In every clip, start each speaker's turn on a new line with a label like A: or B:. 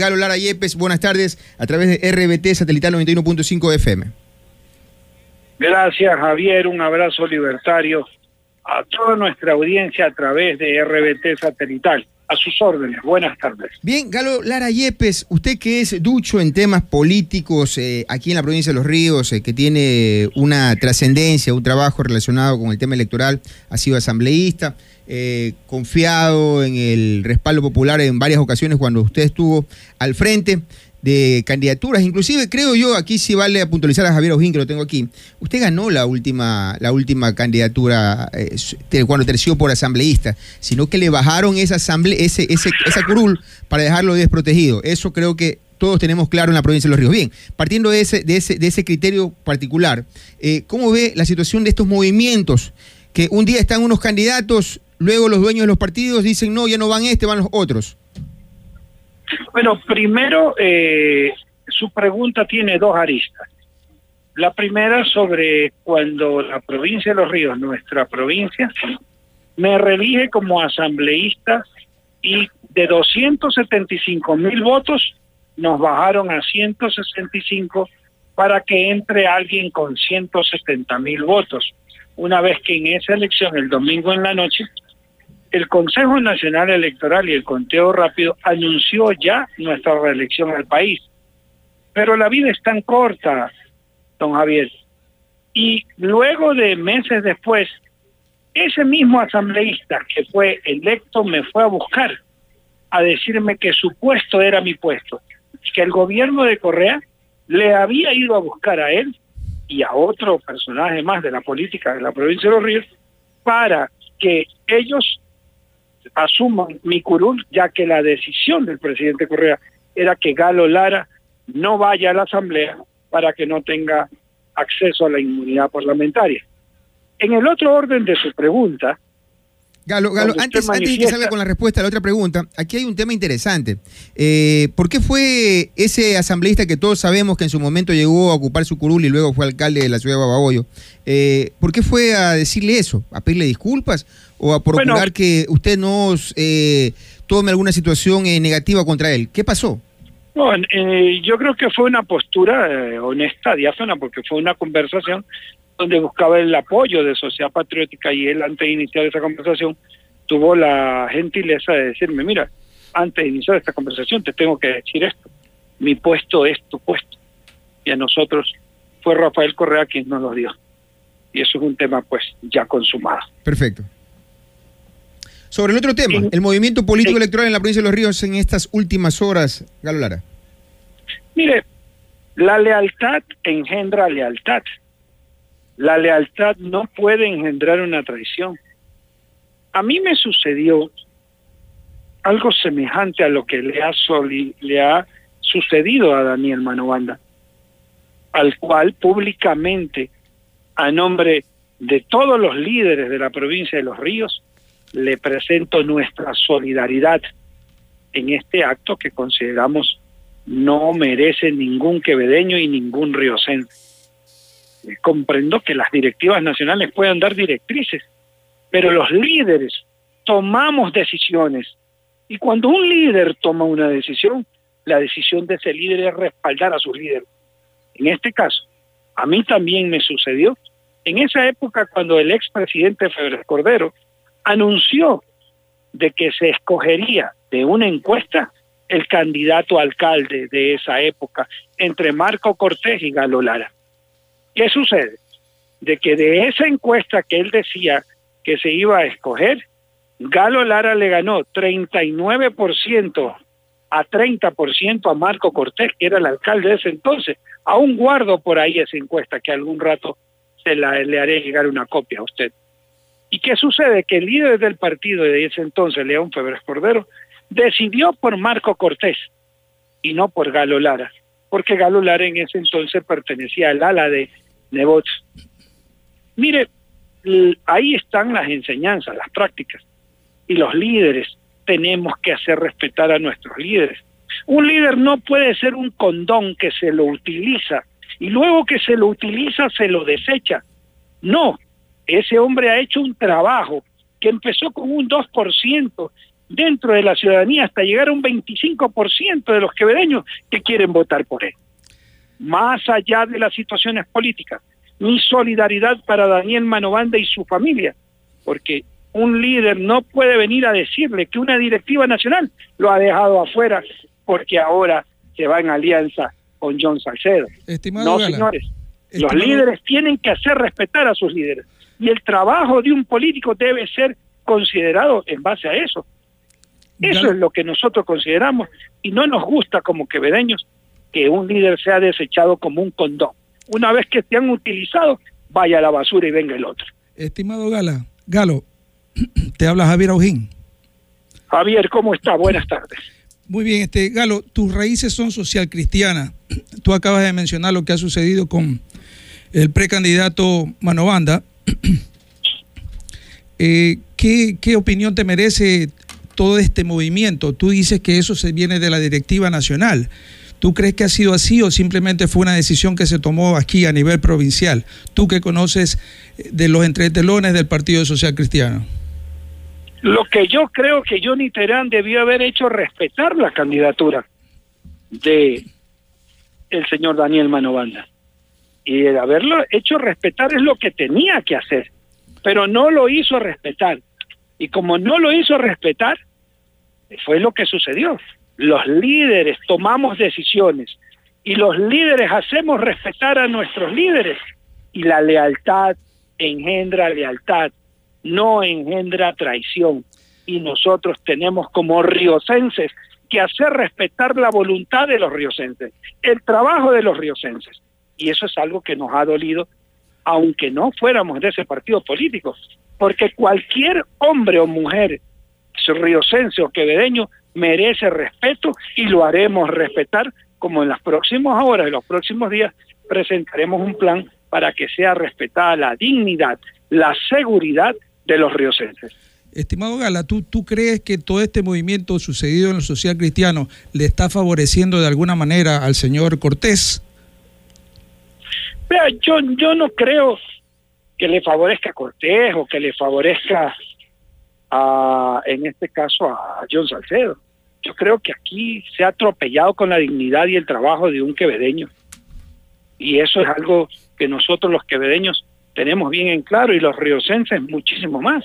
A: Galo Lara Yepes, buenas tardes, a través de RBT Satelital 91.5 FM.
B: Gracias Javier, un abrazo libertario a toda nuestra audiencia a través de RBT Satelital. A sus órdenes, buenas tardes.
A: Bien, Galo Lara Yepes, usted que es ducho en temas políticos eh, aquí en la provincia de Los Ríos, eh, que tiene una trascendencia, un trabajo relacionado con el tema electoral, ha sido asambleísta. Eh, confiado en el respaldo popular en varias ocasiones cuando usted estuvo al frente de candidaturas, inclusive creo yo, aquí sí vale a puntualizar a Javier Ojín, que lo tengo aquí, usted ganó la última, la última candidatura eh, cuando terció por asambleísta, sino que le bajaron esa asamblea, ese, ese, esa curul para dejarlo desprotegido. Eso creo que todos tenemos claro en la provincia de Los Ríos. Bien, partiendo de ese, de ese, de ese criterio particular, eh, ¿cómo ve la situación de estos movimientos? Que un día están unos candidatos luego los dueños de los partidos dicen, no, ya no van este, van los otros?
B: Bueno, primero, eh, su pregunta tiene dos aristas. La primera sobre cuando la provincia de Los Ríos, nuestra provincia, me relige como asambleísta y de 275 mil votos nos bajaron a 165 para que entre alguien con 170 mil votos. Una vez que en esa elección, el domingo en la noche, el Consejo Nacional Electoral y el conteo rápido anunció ya nuestra reelección al país. Pero la vida es tan corta, don Javier. Y luego de meses después, ese mismo asambleísta que fue electo me fue a buscar a decirme que su puesto era mi puesto, que el gobierno de Correa le había ido a buscar a él y a otro personaje más de la política de la provincia de Los Ríos para que ellos asuman mi curul, ya que la decisión del presidente Correa era que Galo Lara no vaya a la Asamblea para que no tenga acceso a la inmunidad parlamentaria. En el otro orden de su pregunta,
A: Galo, Galo antes, antes, de que salga con la respuesta a la otra pregunta, aquí hay un tema interesante. Eh, ¿Por qué fue ese asambleísta que todos sabemos que en su momento llegó a ocupar su curul y luego fue alcalde de la ciudad de Babahoyo? Eh, ¿Por qué fue a decirle eso? ¿A pedirle disculpas? ¿O a procurar que usted no eh, tome alguna situación eh, negativa contra él? ¿Qué pasó?
B: No, yo creo que fue una postura honesta, diáfana, porque fue una conversación donde buscaba el apoyo de Sociedad Patriótica y él antes de iniciar esa conversación tuvo la gentileza de decirme, mira, antes de iniciar esta conversación te tengo que decir esto, mi puesto es tu puesto. Y a nosotros fue Rafael Correa quien nos lo dio. Y eso es un tema pues ya consumado.
A: Perfecto. Sobre el otro tema, el movimiento político electoral en la provincia de Los Ríos en estas últimas horas, Galo Lara.
B: Mire, la lealtad engendra lealtad. La lealtad no puede engendrar una traición. A mí me sucedió algo semejante a lo que le ha, le ha sucedido a Daniel Manobanda, al cual públicamente, a nombre de todos los líderes de la provincia de Los Ríos, le presento nuestra solidaridad en este acto que consideramos no merece ningún quevedeño y ningún riocense comprendo que las directivas nacionales puedan dar directrices, pero los líderes tomamos decisiones. Y cuando un líder toma una decisión, la decisión de ese líder es respaldar a su líder. En este caso, a mí también me sucedió en esa época cuando el expresidente Febres Cordero anunció de que se escogería de una encuesta el candidato alcalde de esa época entre Marco Cortés y Galo Lara. ¿Qué sucede? De que de esa encuesta que él decía que se iba a escoger, Galo Lara le ganó 39% a 30% a Marco Cortés, que era el alcalde de ese entonces. Aún guardo por ahí esa encuesta que algún rato se la, le haré llegar una copia a usted. ¿Y qué sucede? Que el líder del partido de ese entonces, León Febres Cordero, decidió por Marco Cortés y no por Galo Lara, porque Galo Lara en ese entonces pertenecía al ala de Nebots. Mire, ahí están las enseñanzas, las prácticas. Y los líderes tenemos que hacer respetar a nuestros líderes. Un líder no puede ser un condón que se lo utiliza y luego que se lo utiliza se lo desecha. No, ese hombre ha hecho un trabajo que empezó con un 2% dentro de la ciudadanía hasta llegar a un 25% de los quevedeños que quieren votar por él. Más allá de las situaciones políticas, mi solidaridad para Daniel Manovanda y su familia, porque un líder no puede venir a decirle que una directiva nacional lo ha dejado afuera porque ahora se va en alianza con John Salcedo. no, señores, los líderes tienen que hacer respetar a sus líderes y el trabajo de un político debe ser considerado en base a eso. Eso es lo que nosotros consideramos y no nos gusta como quevedeños que un líder sea desechado como un condón. Una vez que se han utilizado, vaya a la basura y venga el otro.
C: Estimado Gala, Galo, te habla Javier Aujín.
B: Javier, ¿cómo está? Buenas tardes.
C: Muy bien, este Galo, tus raíces son social cristianas. Tú acabas de mencionar lo que ha sucedido con el precandidato Manobanda. Eh, ¿qué, ¿Qué opinión te merece todo este movimiento? Tú dices que eso se viene de la directiva nacional. ¿Tú crees que ha sido así o simplemente fue una decisión que se tomó aquí a nivel provincial? Tú que conoces eh, de los entretelones del Partido Social Cristiano.
B: Lo que yo creo que Johnny Terán debió haber hecho respetar la candidatura de el señor Daniel Manovanda. Y el haberlo hecho respetar es lo que tenía que hacer, pero no lo hizo respetar. Y como no lo hizo respetar, fue lo que sucedió. Los líderes tomamos decisiones y los líderes hacemos respetar a nuestros líderes y la lealtad engendra lealtad no engendra traición. Y nosotros tenemos como riocenses que hacer respetar la voluntad de los riocenses, el trabajo de los riocenses. Y eso es algo que nos ha dolido, aunque no fuéramos de ese partido político, porque cualquier hombre o mujer riocense o quevedeño merece respeto y lo haremos respetar como en las próximas horas, en los próximos días, presentaremos un plan para que sea respetada la dignidad, la seguridad de los riocenses.
C: Estimado Gala, ¿tú, ¿tú crees que todo este movimiento sucedido en el social cristiano le está favoreciendo de alguna manera al señor Cortés?
B: Vea, yo, yo no creo que le favorezca a Cortés o que le favorezca a, en este caso, a John Salcedo. Yo creo que aquí se ha atropellado con la dignidad y el trabajo de un quevedeño. Y eso es algo que nosotros los quevedeños tenemos bien en claro y los riocenses muchísimo más.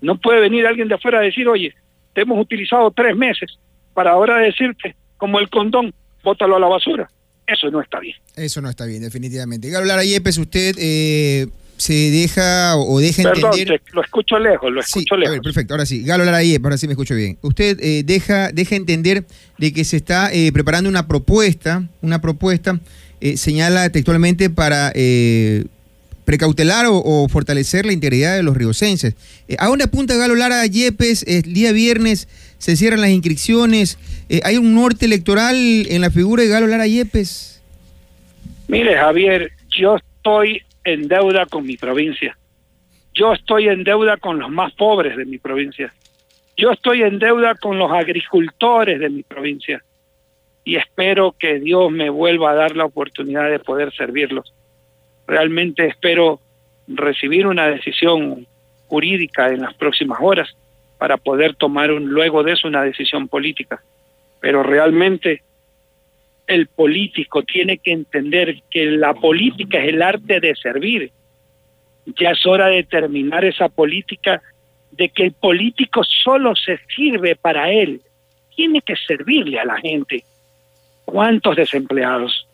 B: No puede venir alguien de afuera a decir, oye, te hemos utilizado tres meses para ahora decirte, como el condón, bótalo a la basura. Eso no está bien.
A: Eso no está bien, definitivamente. Galo Lara Yepes, usted eh, se deja o deja
B: Perdón,
A: entender...
B: lo escucho lejos, lo escucho lejos.
A: perfecto, ahora sí. Galo Lara Yepes, ahora sí me escucho bien. Usted eh, deja, deja entender de que se está eh, preparando una propuesta, una propuesta, señala textualmente para precautelar o, fortalecer la integridad de los riocenses. Eh, ¿A dónde apunta Galo Lara Yepes? El día viernes se cierran las inscripciones. Eh, ¿Hay un norte electoral en la figura de Galo Lara Yepes?
B: Mire, Javier, yo estoy en deuda con mi provincia. Yo estoy en deuda con los más pobres de mi provincia. Yo estoy en deuda con los agricultores de mi provincia. Y espero que Dios me vuelva a dar la oportunidad de poder servirlos realmente espero recibir una decisión jurídica en las próximas horas para poder tomar luego de eso una decisión política. Pero realmente el político tiene que entender que la política es el arte de servir. Ya es hora de terminar esa política de que el político solo se sirve para él. Tiene que servirle a la gente. ¿Cuántos desempleados?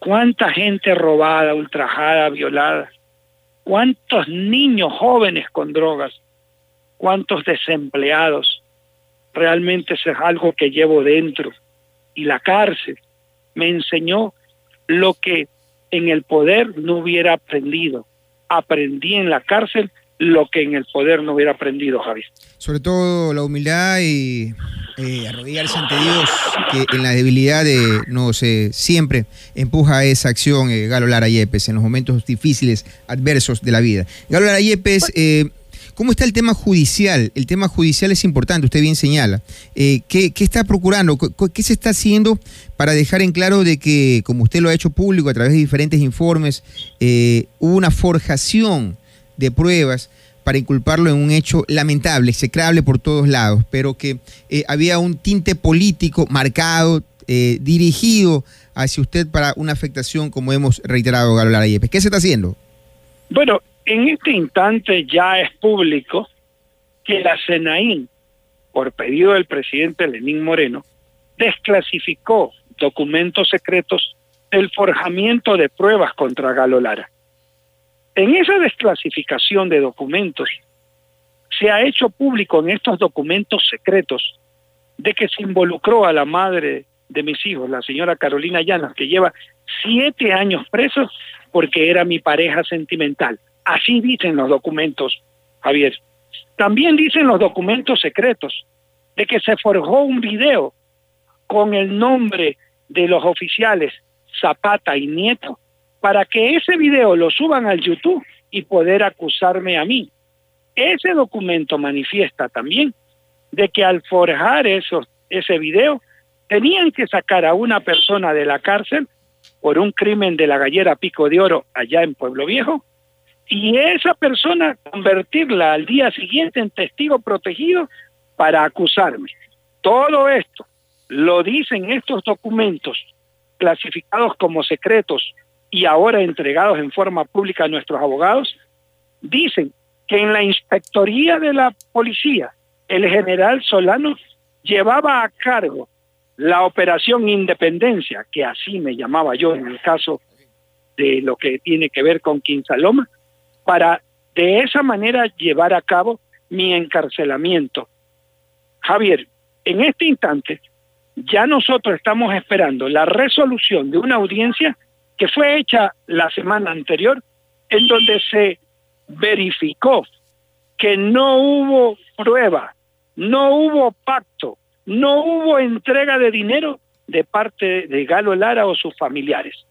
B: Cuánta gente robada, ultrajada, violada, cuántos niños jóvenes con drogas, cuántos desempleados. Realmente eso es algo que llevo dentro. Y la cárcel me enseñó lo que en el poder no hubiera aprendido. Aprendí en la cárcel lo que en el poder no hubiera aprendido, Javier.
A: Sobre todo la humildad y eh, arrodillarse ante Dios, que en la debilidad de, no sé, siempre empuja a esa acción eh, Galo Lara Yepes en los momentos difíciles, adversos de la vida. Galo Lara Yepes, eh, ¿cómo está el tema judicial? El tema judicial es importante, usted bien señala. Eh, ¿qué, está procurando? ¿Qué se está haciendo para dejar en claro de que, como usted lo ha hecho público a través de diferentes informes, hubo una forjación de pruebas para inculparlo en un hecho lamentable, execrable por todos lados, pero que eh, había un tinte político marcado, eh, dirigido hacia usted para una afectación, como hemos reiterado, Galo Lara Yepes. ¿Qué se está haciendo?
B: Bueno, en este instante ya es público que la CENAIN, por pedido del presidente Lenín Moreno, desclasificó documentos secretos del forjamiento de pruebas contra Galo Lara. En esa desclasificación de documentos, se ha hecho público en estos documentos secretos de que se involucró a la madre de mis hijos, la señora Carolina Llanas, que lleva siete años preso porque era mi pareja sentimental. Así dicen los documentos, Javier. También dicen los documentos secretos de que se forjó un video con el nombre de los oficiales Zapata y Nieto para que ese video lo suban al YouTube y poder acusarme a mí. Ese documento manifiesta también de que al forjar esos, ese video tenían que sacar a una persona de la cárcel por un crimen de la gallera Pico de Oro allá en Pueblo Viejo y esa persona convertirla al día siguiente en testigo protegido para acusarme. Todo esto lo dicen estos documentos clasificados como secretos y ahora entregados en forma pública a nuestros abogados, dicen que en la inspectoría de la policía, el general Solano llevaba a cargo la operación Independencia, que así me llamaba yo en el caso de lo que tiene que ver con Quinsaloma, para de esa manera llevar a cabo mi encarcelamiento. Javier, en este instante ya nosotros estamos esperando la resolución de una audiencia que fue hecha la semana anterior, en donde se verificó que no hubo prueba, no hubo pacto, no hubo entrega de dinero de parte de Galo Lara o sus familiares.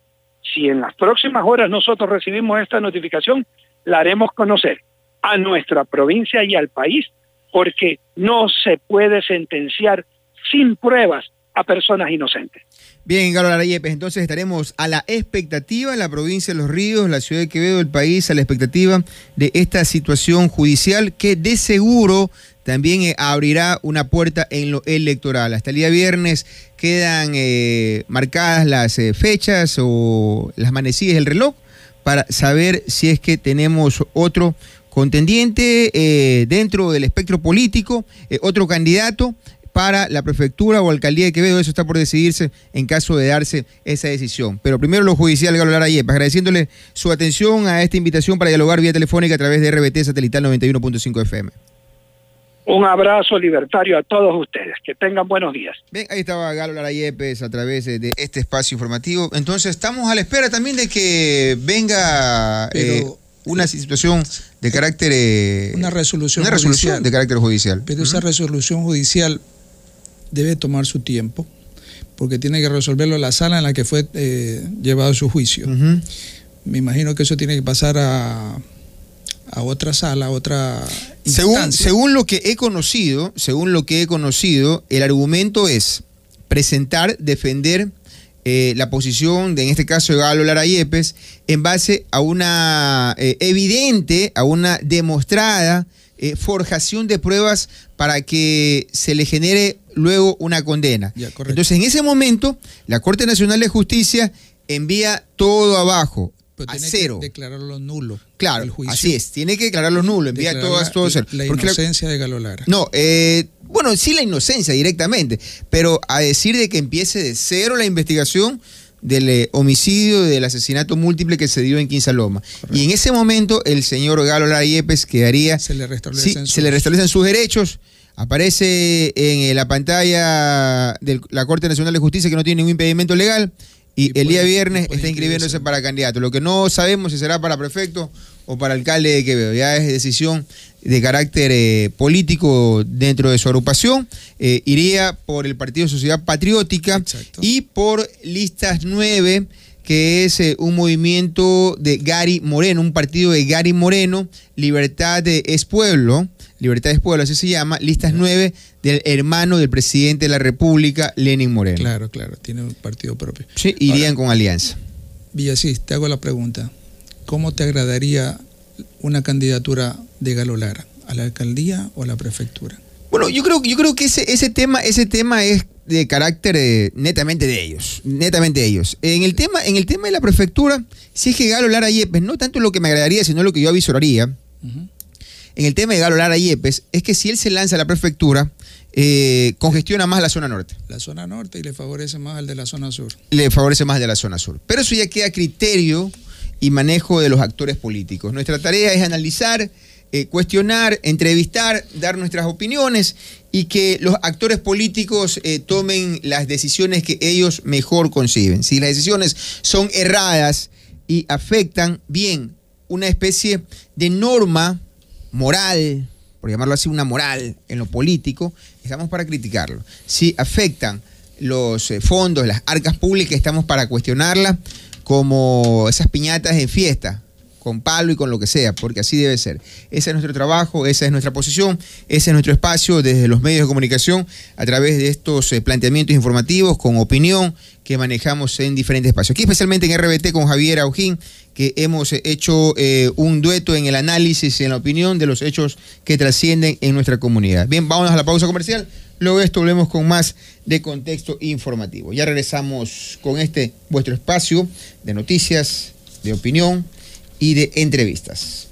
B: Si en las próximas horas nosotros recibimos esta notificación, la haremos conocer a nuestra provincia y al país, porque no se puede sentenciar sin pruebas a personas inocentes.
A: Bien, Galo Larayepes, entonces estaremos a la expectativa en la provincia de Los Ríos, la ciudad de Quevedo, el país, a la expectativa de esta situación judicial que de seguro también eh, abrirá una puerta en lo electoral. Hasta el día viernes quedan eh, marcadas las eh, fechas o las manecillas del reloj para saber si es que tenemos otro contendiente dentro del espectro político, otro candidato para la prefectura o alcaldía de Quevedo. Eso está por decidirse en caso de darse esa decisión. Pero primero lo judicial, Galo Lara Yepes, agradeciéndole su atención a esta invitación para dialogar vía telefónica a través de RBT Satelital 91.5 FM.
B: Un abrazo libertario a todos ustedes. Que tengan buenos días.
A: Bien, ahí estaba Galo Lara Yepes a través de, este espacio informativo. Entonces, estamos a la espera también de que venga eh, una situación de carácter.
C: Eh, una resolución,
A: una resolución de carácter judicial.
C: Pero esa resolución judicial debe tomar su tiempo, porque tiene que resolverlo en la sala en la que fue eh, llevado su juicio. Me imagino que eso tiene que pasar a a otra sala, a otra
A: según, según lo que he conocido, según lo que he conocido, el argumento es presentar, defender eh, la posición de, en este caso, de Galo Lara Yepes, en base a una eh, evidente, a una demostrada eh, forjación de pruebas para que se le genere luego una condena. Entonces, en ese momento, la Corte Nacional de Justicia envía todo abajo a cero.
C: declararlo nulo.
A: Claro, así es, tiene que declararlo nulo, envía todo, todo cero.
C: La inocencia de Galo Lara.
A: No, eh, bueno, sí la inocencia directamente, pero a decir de que empiece de cero la investigación del eh, homicidio del asesinato múltiple que se dio en Quinsaloma. Y en ese momento el señor Galo Lara Yepes quedaría...
C: Se le restablecen,
A: sus... se le restablecen sus derechos, aparece en eh, la pantalla de la Corte Nacional de Justicia que no tiene ningún impedimento legal y, el día viernes está inscribiéndose para candidato. Lo que no sabemos si será para prefecto o para alcalde de Quevedo. Ya es decisión de carácter eh, político dentro de su agrupación. Eh, iría por el Partido Sociedad Patriótica y por Listas 9 que es eh, un movimiento de Gary Moreno, un partido de Gary Moreno, Libertad es Pueblo, Libertad es Pueblo, así se llama, listas nueve del hermano del presidente de la República, Lenin Moreno.
C: Claro, claro, tiene un partido propio.
A: Sí, irían con alianza.
C: Villasís, te hago la pregunta. ¿Cómo te agradaría una candidatura de Galo Lara? ¿A la alcaldía o a la prefectura?
A: Bueno, yo creo, yo creo que ese, ese, tema, ese tema es de carácter eh, netamente de ellos, netamente de ellos. En el tema, en el tema de la prefectura, si es que Galo Lara Yepes, no tanto lo que me agradaría, sino lo que yo avisoraría, en el tema de Galo Lara Yepes, es que si él se lanza a la prefectura, eh, congestiona más la zona norte.
C: La zona norte y le favorece más al de la zona sur.
A: Le favorece más al de la zona sur. Pero eso ya queda criterio y manejo de los actores políticos. Nuestra tarea es analizar eh, cuestionar, entrevistar, dar nuestras opiniones y que los actores políticos eh, tomen las decisiones que ellos mejor conciben. Si las decisiones son erradas y afectan, bien, una especie de norma moral, por llamarlo así, una moral en lo político, estamos para criticarlo. Si afectan los eh, fondos, las arcas públicas, estamos para cuestionarla como esas piñatas en fiesta con palo y con lo que sea, porque así debe ser. Ese es nuestro trabajo, esa es nuestra posición, ese es nuestro espacio desde los medios de comunicación a través de estos eh, planteamientos informativos con opinión que manejamos en diferentes espacios. Aquí especialmente en RBT con Javier Aujín, que hemos eh, hecho eh, un dueto en el análisis y en la opinión de los hechos que trascienden en nuestra comunidad. Bien, vámonos a la pausa comercial. Luego esto volvemos con más de contexto informativo. Ya regresamos con este vuestro espacio de noticias, de opinión y de entrevistas.